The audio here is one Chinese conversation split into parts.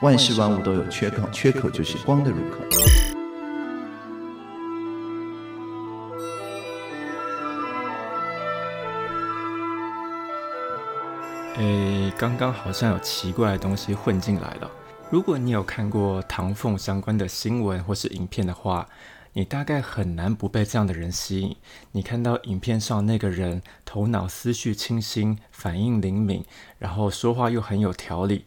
万事万物都有缺口，缺口就是光的入口。诶，刚刚好像有奇怪的东西混进来了。如果你有看过唐凤相关的新闻或是影片的话，你大概很难不被这样的人吸引。你看到影片上那个人头脑思绪清新，反应灵敏，然后说话又很有条理，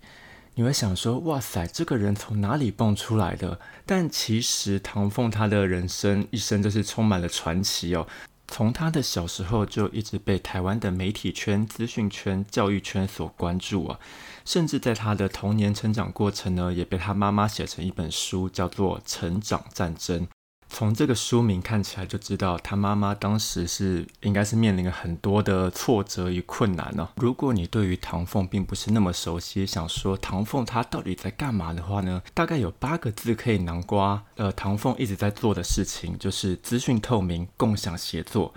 你会想说：哇塞，这个人从哪里蹦出来的？但其实唐凤他的人生一生都是充满了传奇哦。从他的小时候就一直被台湾的媒体圈、资讯圈、教育圈所关注啊。甚至在他的童年成长过程呢，也被他妈妈写成一本书，叫做《成长战争》。从这个书名看起来就知道，他妈妈当时是应该是面临了很多的挫折与困难呢。如果你对于唐凤并不是那么熟悉，想说唐凤他到底在干嘛的话呢？大概有八个字可以囊括。呃，唐凤一直在做的事情就是资讯透明、共享协作。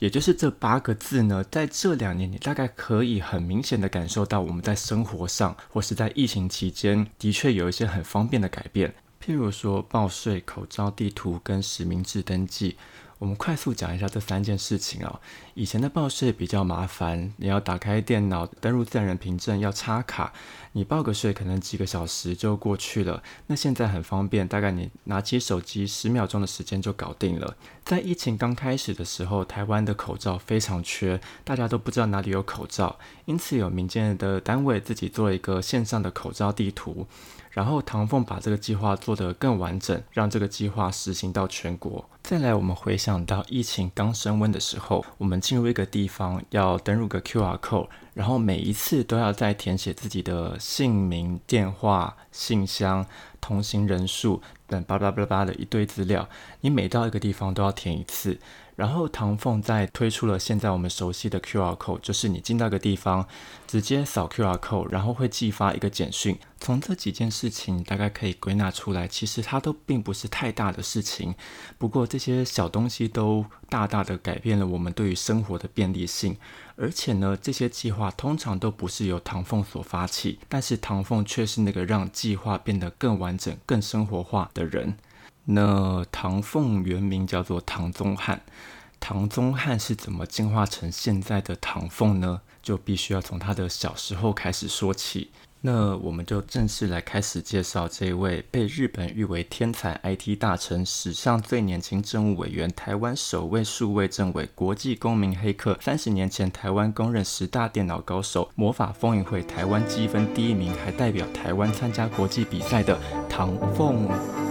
也就是这八个字呢，在这两年，你大概可以很明显的感受到，我们在生活上或是在疫情期间，的确有一些很方便的改变。譬如说，报税、口罩、地图跟实名制登记。我们快速讲一下这三件事情啊。以前的报税比较麻烦，你要打开电脑登录自然人凭证，要插卡，你报个税可能几个小时就过去了。那现在很方便，大概你拿起手机十秒钟的时间就搞定了。在疫情刚开始的时候，台湾的口罩非常缺，大家都不知道哪里有口罩，因此有民间的单位自己做一个线上的口罩地图。然后唐凤把这个计划做得更完整，让这个计划实行到全国。再来，我们回想到疫情刚升温的时候，我们进入一个地方要登入个 QR code，然后每一次都要再填写自己的姓名、电话、信箱、同行人数等巴拉巴拉巴的一堆资料，你每到一个地方都要填一次。然后唐凤在推出了现在我们熟悉的 QR code，就是你进到一个地方，直接扫 QR code，然后会寄发一个简讯。从这几件事情，大概可以归纳出来，其实它都并不是太大的事情。不过这些小东西都大大的改变了我们对于生活的便利性。而且呢，这些计划通常都不是由唐凤所发起，但是唐凤却是那个让计划变得更完整、更生活化的人。那唐凤原名叫做唐宗汉，唐宗汉是怎么进化成现在的唐凤呢？就必须要从他的小时候开始说起。那我们就正式来开始介绍这位被日本誉为天才 IT 大臣、史上最年轻政务委员、台湾首位数位政委、国际公民黑客、三十年前台湾公认十大电脑高手、魔法风云会台湾积分第一名，还代表台湾参加国际比赛的唐凤。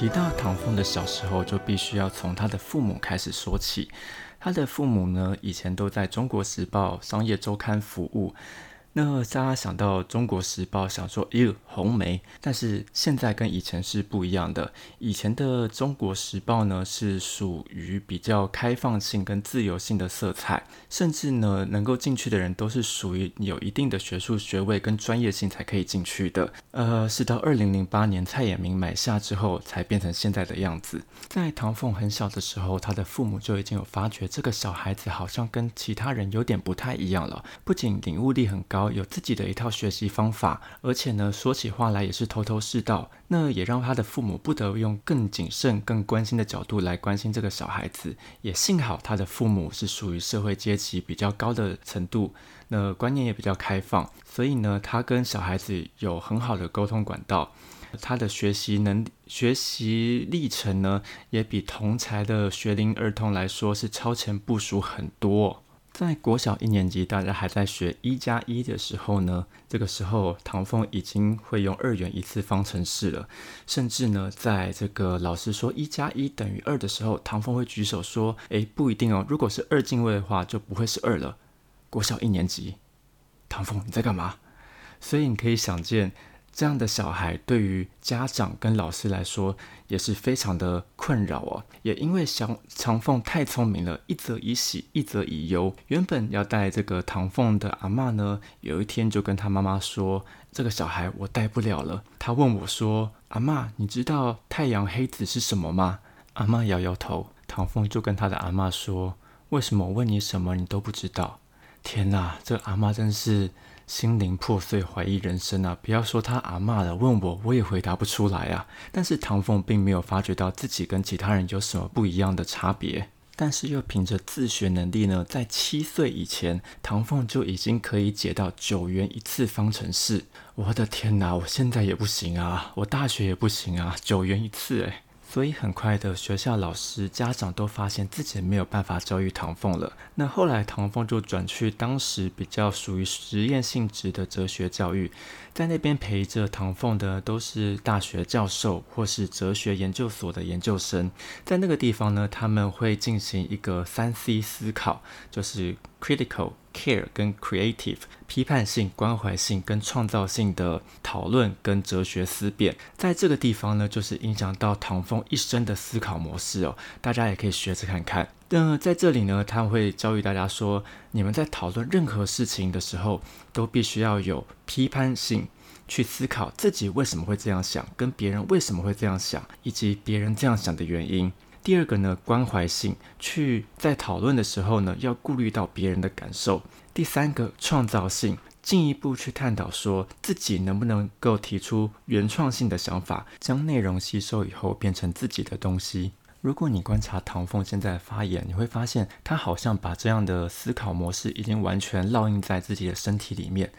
提到唐凤的小时候，就必须要从他的父母开始说起。他的父母呢，以前都在中国时报商业周刊服务。那大家想到《中国时报》，想说“哟，红梅”，但是现在跟以前是不一样的。以前的《中国时报》呢，是属于比较开放性跟自由性的色彩，甚至呢，能够进去的人都是属于有一定的学术学位跟专业性才可以进去的。呃，是到二零零八年蔡衍明买下之后，才变成现在的样子。在唐凤很小的时候，他的父母就已经有发觉这个小孩子好像跟其他人有点不太一样了，不仅领悟力很高。有自己的一套学习方法，而且呢，说起话来也是头头是道。那也让他的父母不得不用更谨慎、更关心的角度来关心这个小孩子。也幸好他的父母是属于社会阶级比较高的程度，那观念也比较开放，所以呢，他跟小孩子有很好的沟通管道。他的学习能学习历程呢，也比同才的学龄儿童来说是超前部署很多。在国小一年级，大家还在学一加一的时候呢，这个时候唐凤已经会用二元一次方程式了。甚至呢，在这个老师说一加一等于二的时候，唐凤会举手说：“诶，不一定哦，如果是二进位的话，就不会是二了。”国小一年级，唐凤你在干嘛？所以你可以想见。这样的小孩对于家长跟老师来说也是非常的困扰哦。也因为小长凤太聪明了，一则以喜，一则以忧。原本要带这个唐凤的阿妈呢，有一天就跟他妈妈说：“这个小孩我带不了了。”他问我说：“阿妈，你知道太阳黑子是什么吗？”阿妈摇摇头。唐凤就跟他的阿妈说：“为什么问你什么你都不知道？天哪，这阿妈真是心灵破碎，怀疑人生啊！不要说他阿妈了，问我我也回答不出来啊。但是唐凤并没有发觉到自己跟其他人有什么不一样的差别。但是又凭着自学能力呢，在七岁以前，唐凤就已经可以解到九元一次方程式。我的天哪，我现在也不行啊，我大学也不行啊，九元一次诶。所以很快的，学校老师、家长都发现自己没有办法教育唐凤了。那后来唐凤就转去当时比较属于实验性质的哲学教育，在那边陪着唐凤的都是大学教授或是哲学研究所的研究生。在那个地方呢，他们会进行一个三 C 思考，就是 critical。care 跟 creative 批判性、关怀性跟创造性的讨论跟哲学思辨，在这个地方呢，就是影响到唐风一生的思考模式哦。大家也可以学着看看。那在这里呢，他会教育大家说，你们在讨论任何事情的时候，都必须要有批判性去思考自己为什么会这样想，跟别人为什么会这样想，以及别人这样想的原因。第二个呢，关怀性，去在讨论的时候呢，要顾虑到别人的感受。第三个，创造性，进一步去探讨说自己能不能够提出原创性的想法，将内容吸收以后变成自己的东西。如果你观察唐凤现在发言，你会发现他好像把这样的思考模式已经完全烙印在自己的身体里面。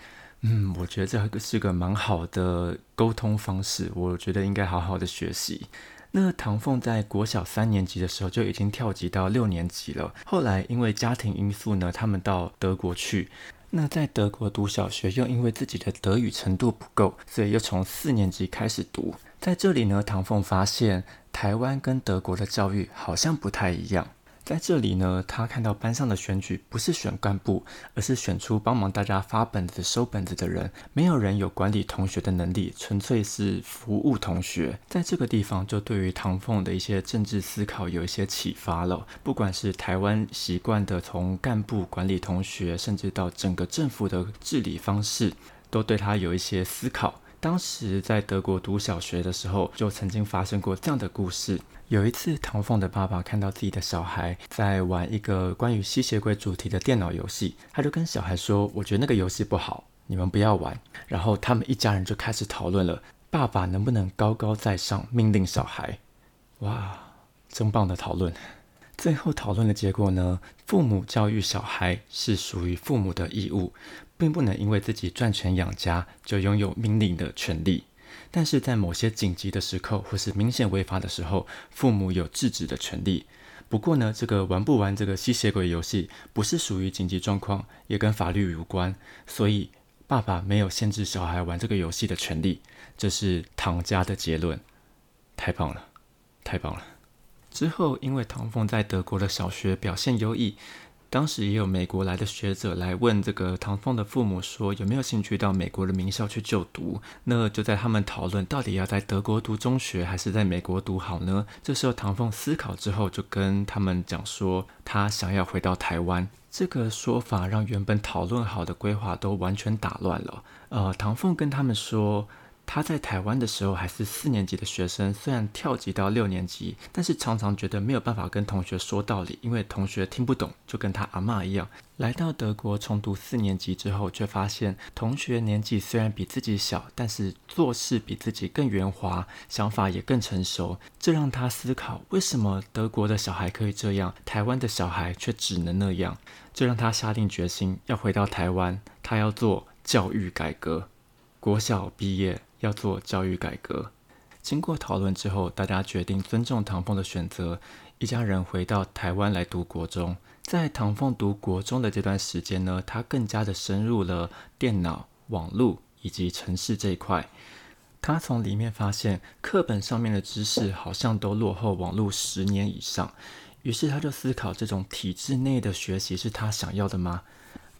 嗯，我觉得这个是个蛮好的沟通方式，我觉得应该好好的学习。那唐凤在国小三年级的时候就已经跳级到六年级了。后来因为家庭因素呢，他们到德国去。那在德国读小学，又因为自己的德语程度不够，所以又从四年级开始读。在这里呢，唐凤发现台湾跟德国的教育好像不太一样。在这里呢，他看到班上的选举不是选干部，而是选出帮忙大家发本子、收本子的人。没有人有管理同学的能力，纯粹是服务同学。在这个地方，就对于唐凤的一些政治思考有一些启发了。不管是台湾习惯的从干部管理同学，甚至到整个政府的治理方式，都对他有一些思考。当时在德国读小学的时候，就曾经发生过这样的故事。有一次，唐凤的爸爸看到自己的小孩在玩一个关于吸血鬼主题的电脑游戏，他就跟小孩说：“我觉得那个游戏不好，你们不要玩。”然后他们一家人就开始讨论了，爸爸能不能高高在上命令小孩？哇，真棒的讨论！最后讨论的结果呢？父母教育小孩是属于父母的义务。并不能因为自己赚钱养家就拥有命令的权利，但是在某些紧急的时刻或是明显违法的时候，父母有制止的权利。不过呢，这个玩不玩这个吸血鬼游戏不是属于紧急状况，也跟法律无关，所以爸爸没有限制小孩玩这个游戏的权利。这是唐家的结论，太棒了，太棒了。之后，因为唐凤在德国的小学表现优异。当时也有美国来的学者来问这个唐凤的父母说有没有兴趣到美国的名校去就读。那就在他们讨论到底要在德国读中学还是在美国读好呢？这时候唐凤思考之后就跟他们讲说他想要回到台湾。这个说法让原本讨论好的规划都完全打乱了。呃，唐凤跟他们说。他在台湾的时候还是四年级的学生，虽然跳级到六年级，但是常常觉得没有办法跟同学说道理，因为同学听不懂，就跟他阿妈一样。来到德国重读四年级之后，却发现同学年纪虽然比自己小，但是做事比自己更圆滑，想法也更成熟。这让他思考，为什么德国的小孩可以这样，台湾的小孩却只能那样？这让他下定决心要回到台湾，他要做教育改革。国小毕业。要做教育改革。经过讨论之后，大家决定尊重唐凤的选择，一家人回到台湾来读国中。在唐凤读国中的这段时间呢，他更加的深入了电脑、网络以及城市这一块。他从里面发现，课本上面的知识好像都落后网络十年以上。于是他就思考：这种体制内的学习是他想要的吗？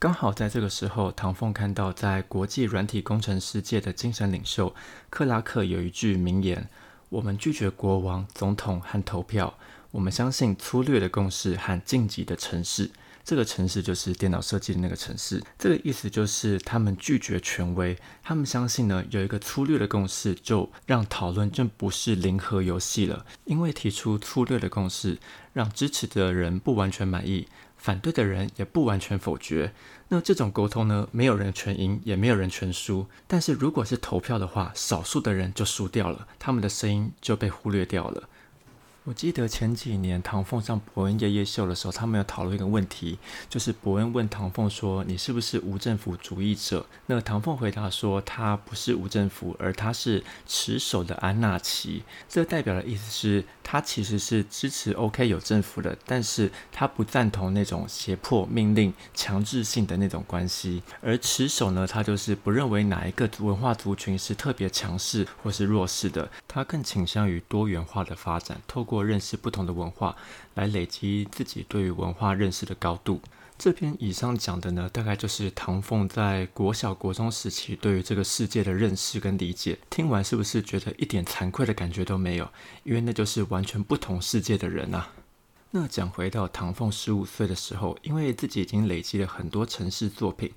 刚好在这个时候，唐凤看到在国际软体工程世界的精神领袖克拉克有一句名言：“我们拒绝国王、总统和投票，我们相信粗略的共识和晋级的城市。”这个城市就是电脑设计的那个城市。这个意思就是他们拒绝权威，他们相信呢有一个粗略的共识，就让讨论就不是零和游戏了。因为提出粗略的共识，让支持的人不完全满意，反对的人也不完全否决。那这种沟通呢，没有人全赢，也没有人全输。但是如果是投票的话，少数的人就输掉了，他们的声音就被忽略掉了。我记得前几年唐凤上伯恩夜夜秀的时候，他们有讨论一个问题，就是伯恩问唐凤说：“你是不是无政府主义者？”那个唐凤回答说：“他不是无政府，而他是持守的安纳奇。”这代表的意思是，他其实是支持 OK 有政府的，但是他不赞同那种胁迫、命令、强制性的那种关系。而持守呢，他就是不认为哪一个文化族群是特别强势或是弱势的，他更倾向于多元化的发展，透过过。认识不同的文化，来累积自己对于文化认识的高度。这篇以上讲的呢，大概就是唐凤在国小、国中时期对于这个世界的认识跟理解。听完是不是觉得一点惭愧的感觉都没有？因为那就是完全不同世界的人啊。那讲回到唐凤十五岁的时候，因为自己已经累积了很多城市作品，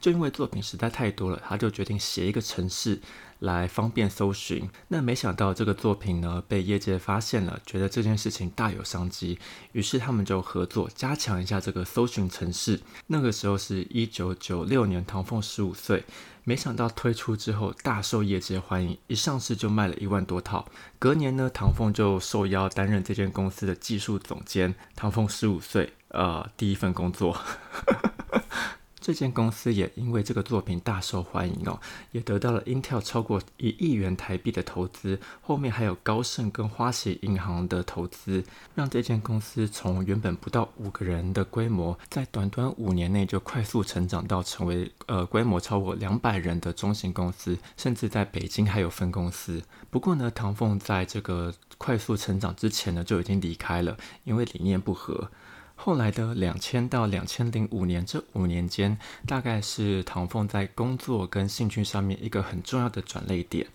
就因为作品实在太多了，他就决定写一个城市。来方便搜寻，那没想到这个作品呢被业界发现了，觉得这件事情大有商机，于是他们就合作加强一下这个搜寻城市。那个时候是一九九六年，唐凤十五岁，没想到推出之后大受业界欢迎，一上市就卖了一万多套。隔年呢，唐凤就受邀担任这间公司的技术总监。唐凤十五岁，呃，第一份工作。这间公司也因为这个作品大受欢迎哦，也得到了 Intel 超过一亿元台币的投资，后面还有高盛跟花旗银行的投资，让这间公司从原本不到五个人的规模，在短短五年内就快速成长到成为呃规模超过两百人的中型公司，甚至在北京还有分公司。不过呢，唐凤在这个快速成长之前呢就已经离开了，因为理念不合。后来的两千到两千零五年这五年间，大概是唐凤在工作跟兴趣上面一个很重要的转类点。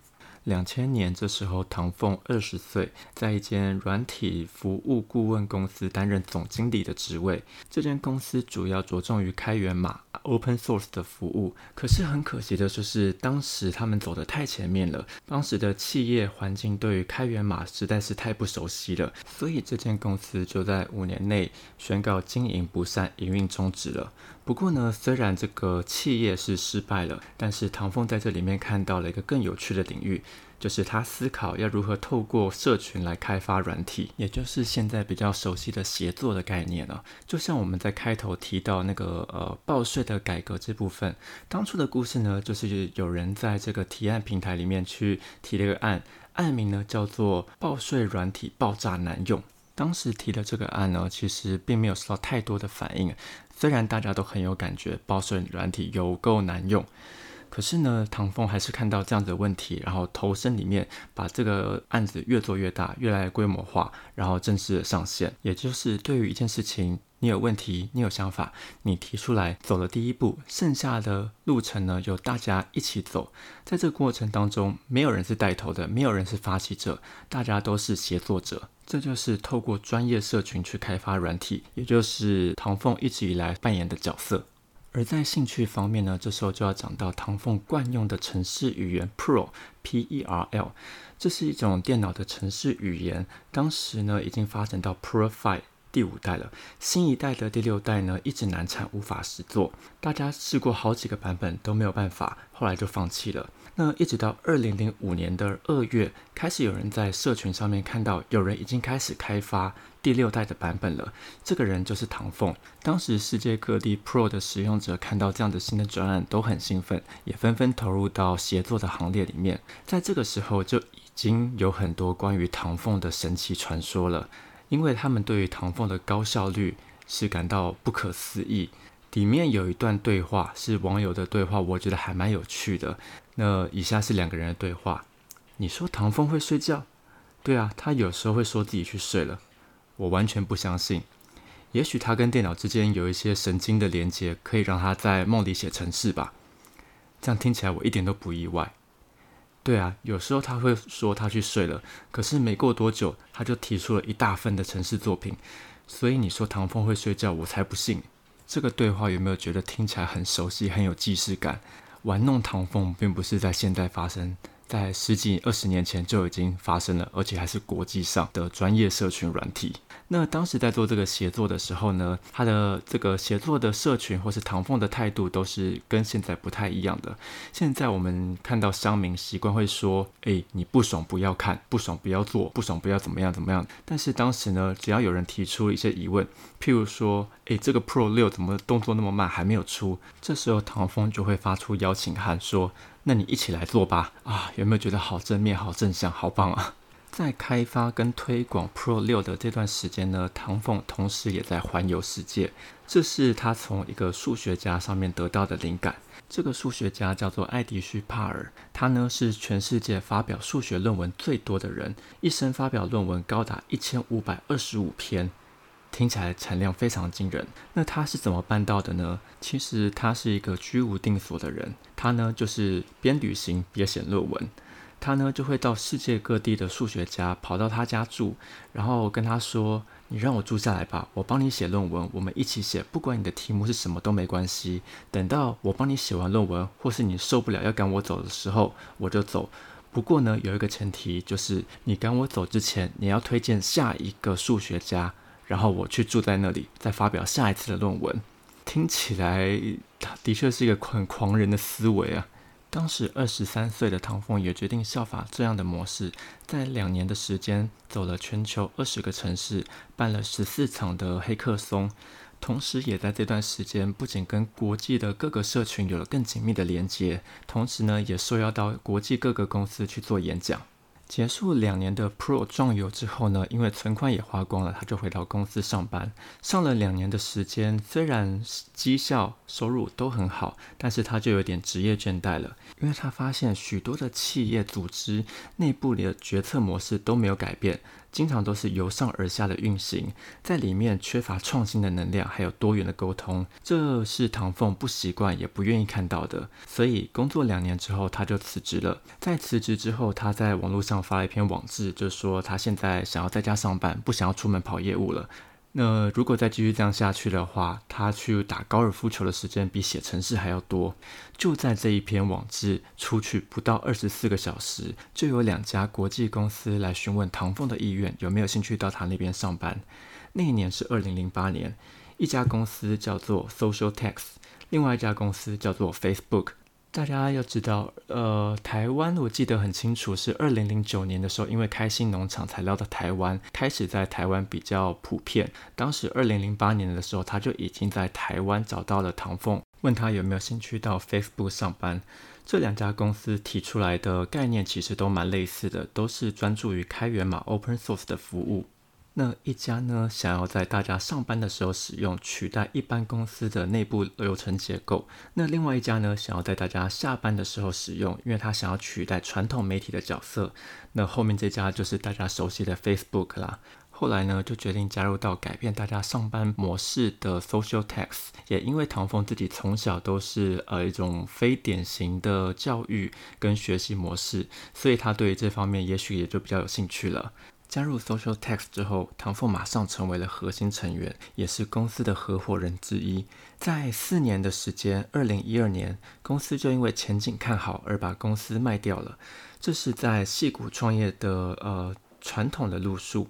两千年这时候，唐凤二十岁，在一间软体服务顾问公司担任总经理的职位。这间公司主要着重于开源码 （open source） 的服务。可是很可惜的就是，当时他们走得太前面了，当时的企业环境对于开源码实在是太不熟悉了，所以这间公司就在五年内宣告经营不善，营运终止了。不过呢，虽然这个企业是失败了，但是唐凤在这里面看到了一个更有趣的领域，就是他思考要如何透过社群来开发软体，也就是现在比较熟悉的协作的概念了。就像我们在开头提到那个呃报税的改革这部分，当初的故事呢，就是有人在这个提案平台里面去提了一个案，案名呢叫做“报税软体爆炸难用”。当时提的这个案呢，其实并没有受到太多的反应。虽然大家都很有感觉，报税软体有够难用，可是呢，唐凤还是看到这样子的问题，然后投身里面，把这个案子越做越大，越来越规模化，然后正式的上线。也就是对于一件事情，你有问题，你有想法，你提出来，走了第一步，剩下的路程呢，由大家一起走。在这个过程当中，没有人是带头的，没有人是发起者，大家都是协作者。这就是透过专业社群去开发软体，也就是唐凤一直以来扮演的角色。而在兴趣方面呢，这时候就要讲到唐凤惯用的程式语言 Pro，P-E-R-L，这是一种电脑的程式语言。当时呢，已经发展到 PROFI 第五代了。新一代的第六代呢，一直难产，无法实作。大家试过好几个版本都没有办法，后来就放弃了。那一直到二零零五年的二月，开始有人在社群上面看到有人已经开始开发第六代的版本了。这个人就是唐凤。当时世界各地 Pro 的使用者看到这样的新的专案都很兴奋，也纷纷投入到协作的行列里面。在这个时候就已经有很多关于唐凤的神奇传说了，因为他们对于唐凤的高效率是感到不可思议。里面有一段对话是网友的对话，我觉得还蛮有趣的。那以下是两个人的对话。你说唐风会睡觉？对啊，他有时候会说自己去睡了。我完全不相信。也许他跟电脑之间有一些神经的连接，可以让他在梦里写程式吧。这样听起来我一点都不意外。对啊，有时候他会说他去睡了，可是没过多久他就提出了一大份的城市作品。所以你说唐风会睡觉，我才不信。这个对话有没有觉得听起来很熟悉、很有既视感？玩弄唐凤并不是在现代发生。在十几二十年前就已经发生了，而且还是国际上的专业社群软体。那当时在做这个协作的时候呢，他的这个协作的社群或是唐凤的态度都是跟现在不太一样的。现在我们看到乡民习惯会说：“哎，你不爽不要看，不爽不要做，不爽不要怎么样怎么样。”但是当时呢，只要有人提出一些疑问，譬如说：“哎，这个 Pro 六怎么动作那么慢，还没有出？”这时候唐风就会发出邀请函说。那你一起来做吧！啊，有没有觉得好正面、好正向、好棒啊？在开发跟推广 Pro 六的这段时间呢，唐凤同时也在环游世界。这是他从一个数学家上面得到的灵感。这个数学家叫做艾迪须帕尔，他呢是全世界发表数学论文最多的人，一生发表论文高达一千五百二十五篇。听起来产量非常惊人。那他是怎么办到的呢？其实他是一个居无定所的人。他呢就是边旅行边写论文。他呢就会到世界各地的数学家跑到他家住，然后跟他说：“你让我住下来吧，我帮你写论文，我们一起写，不管你的题目是什么都没关系。等到我帮你写完论文，或是你受不了要赶我走的时候，我就走。不过呢，有一个前提，就是你赶我走之前，你要推荐下一个数学家。”然后我去住在那里，再发表下一次的论文。听起来，的确是一个很狂人的思维啊。当时二十三岁的唐凤也决定效法这样的模式，在两年的时间走了全球二十个城市，办了十四场的黑客松，同时也在这段时间不仅跟国际的各个社群有了更紧密的连接，同时呢也受邀到国际各个公司去做演讲。结束两年的 Pro 壮游之后呢，因为存款也花光了，他就回到公司上班。上了两年的时间，虽然绩效收入都很好，但是他就有点职业倦怠了，因为他发现许多的企业组织内部的决策模式都没有改变。经常都是由上而下的运行，在里面缺乏创新的能量，还有多元的沟通，这是唐凤不习惯也不愿意看到的。所以工作两年之后，他就辞职了。在辞职之后，他在网络上发了一篇网志，就说他现在想要在家上班，不想要出门跑业务了。那如果再继续这样下去的话，他去打高尔夫球的时间比写程式还要多。就在这一篇网志出去不到二十四个小时，就有两家国际公司来询问唐凤的意愿，有没有兴趣到他那边上班。那一年是二零零八年，一家公司叫做 Social Text，另外一家公司叫做 Facebook。大家要知道，呃，台湾我记得很清楚，是二零零九年的时候，因为开心农场才来到台湾，开始在台湾比较普遍。当时二零零八年的时候，他就已经在台湾找到了唐凤，问他有没有兴趣到 Facebook 上班。这两家公司提出来的概念其实都蛮类似的，都是专注于开源码 Open Source 的服务。那一家呢，想要在大家上班的时候使用，取代一般公司的内部流程结构；那另外一家呢，想要在大家下班的时候使用，因为他想要取代传统媒体的角色。那后面这家就是大家熟悉的 Facebook 啦。后来呢，就决定加入到改变大家上班模式的 Social Text。也因为唐凤自己从小都是呃一种非典型的教育跟学习模式，所以他对这方面也许也就比较有兴趣了。加入 Social Text 之后，唐凤马上成为了核心成员，也是公司的合伙人之一。在四年的时间，二零一二年，公司就因为前景看好而把公司卖掉了。这是在戏骨创业的呃传统的路数，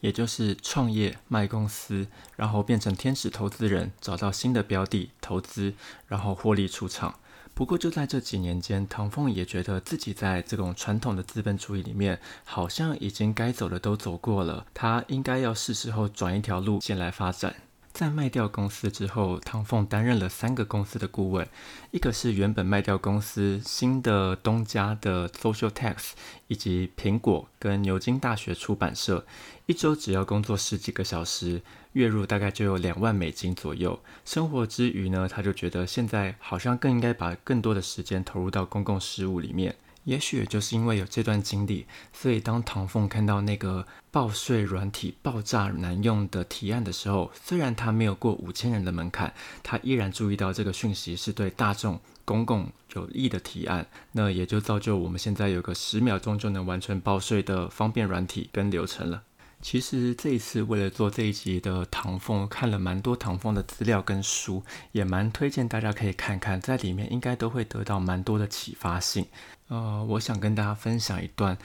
也就是创业卖公司，然后变成天使投资人，找到新的标的投资，然后获利出场。不过就在这几年间，唐凤也觉得自己在这种传统的资本主义里面，好像已经该走的都走过了，他应该要是时候转一条路线来发展。在卖掉公司之后，唐凤担任了三个公司的顾问，一个是原本卖掉公司新的东家的 Social Text，以及苹果跟牛津大学出版社，一周只要工作十几个小时，月入大概就有两万美金左右。生活之余呢，他就觉得现在好像更应该把更多的时间投入到公共事务里面。也许也就是因为有这段经历，所以当唐凤看到那个报税软体爆炸难用的提案的时候，虽然他没有过五千人的门槛，他依然注意到这个讯息是对大众公共有益的提案。那也就造就我们现在有个十秒钟就能完成报税的方便软体跟流程了。其实这一次为了做这一集的唐凤，看了蛮多唐凤的资料跟书，也蛮推荐大家可以看看，在里面应该都会得到蛮多的启发性。呃，我想跟大家分享一段。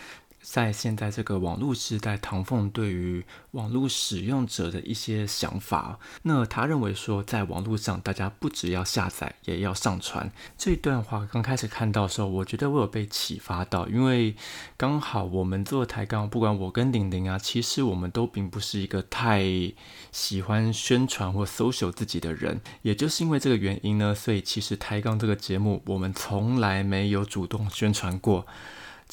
在现在这个网络时代，唐凤对于网络使用者的一些想法，那他认为说，在网络上，大家不只要下载，也要上传。这段话刚开始看到的时候，我觉得我有被启发到，因为刚好我们做抬杠，不管我跟玲玲啊，其实我们都并不是一个太喜欢宣传或搜索自己的人。也就是因为这个原因呢，所以其实抬杠这个节目，我们从来没有主动宣传过。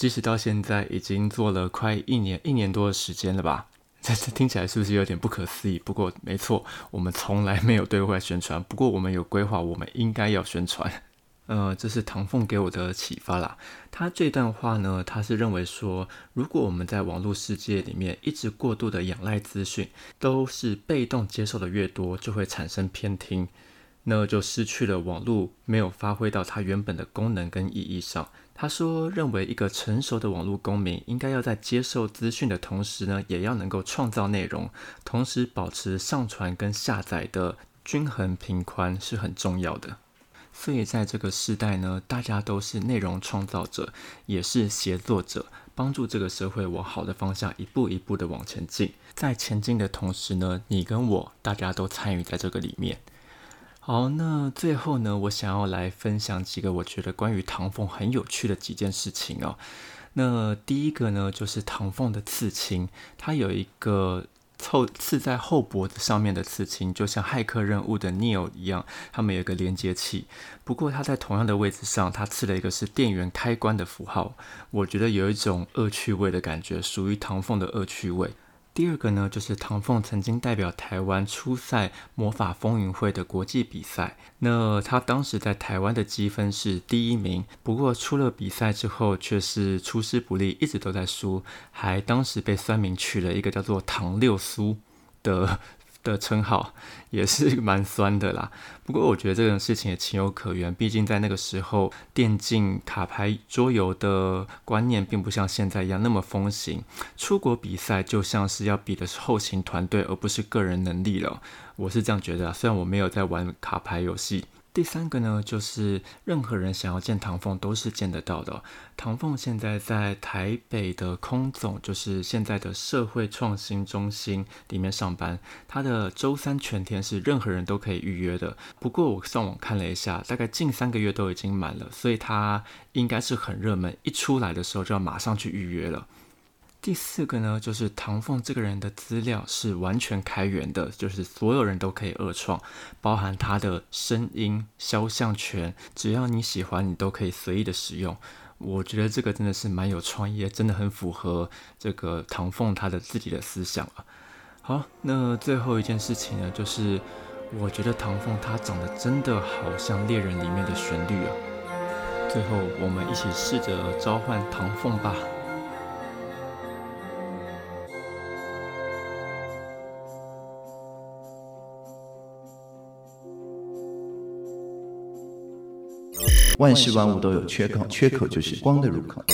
即使到现在已经做了快一年一年多的时间了吧，这这听起来是不是有点不可思议？不过没错，我们从来没有对外宣传。不过我们有规划，我们应该要宣传。呃，这是唐凤给我的启发啦。他这段话呢，他是认为说，如果我们在网络世界里面一直过度的仰赖资讯，都是被动接受的越多，就会产生偏听，那就失去了网络没有发挥到它原本的功能跟意义上。他说：“认为一个成熟的网络公民应该要在接受资讯的同时呢，也要能够创造内容，同时保持上传跟下载的均衡平宽是很重要的。所以在这个时代呢，大家都是内容创造者，也是协作者，帮助这个社会往好的方向一步一步的往前进。在前进的同时呢，你跟我大家都参与在这个里面。”好，那最后呢，我想要来分享几个我觉得关于唐凤很有趣的几件事情哦。那第一个呢，就是唐凤的刺青，它有一个凑刺在后脖子上面的刺青，就像骇客任务的 Neo 一样，他们有一个连接器。不过它在同样的位置上，它刺了一个是电源开关的符号，我觉得有一种恶趣味的感觉，属于唐凤的恶趣味。第二个呢，就是唐凤曾经代表台湾出赛魔法风云会的国际比赛。那他当时在台湾的积分是第一名，不过出了比赛之后却是出师不利，一直都在输，还当时被酸民取了一个叫做“唐六苏”的。的称号 也是蛮酸的啦，不过我觉得这种事情也情有可原，毕竟在那个时候，电竞卡牌桌游的观念并不像现在一样那么风行，出国比赛就像是要比的是后勤团队，而不是个人能力了。我是这样觉得，虽然我没有在玩卡牌游戏。第三个呢，就是任何人想要见唐凤都是见得到的。唐凤现在在台北的空总，就是现在的社会创新中心里面上班。他的周三全天是任何人都可以预约的。不过我上网看了一下，大概近三个月都已经满了，所以他应该是很热门，一出来的时候就要马上去预约了。第四个呢，就是唐凤这个人的资料是完全开源的，就是所有人都可以二创，包含他的声音、肖像权，只要你喜欢，你都可以随意的使用。我觉得这个真的是蛮有创意，真的很符合这个唐凤他的自己的思想啊。好，那最后一件事情呢，就是我觉得唐凤他长得真的好像猎人里面的旋律啊。最后，我们一起试着召唤唐凤吧。万事万物都有缺口，缺口就是光的入口。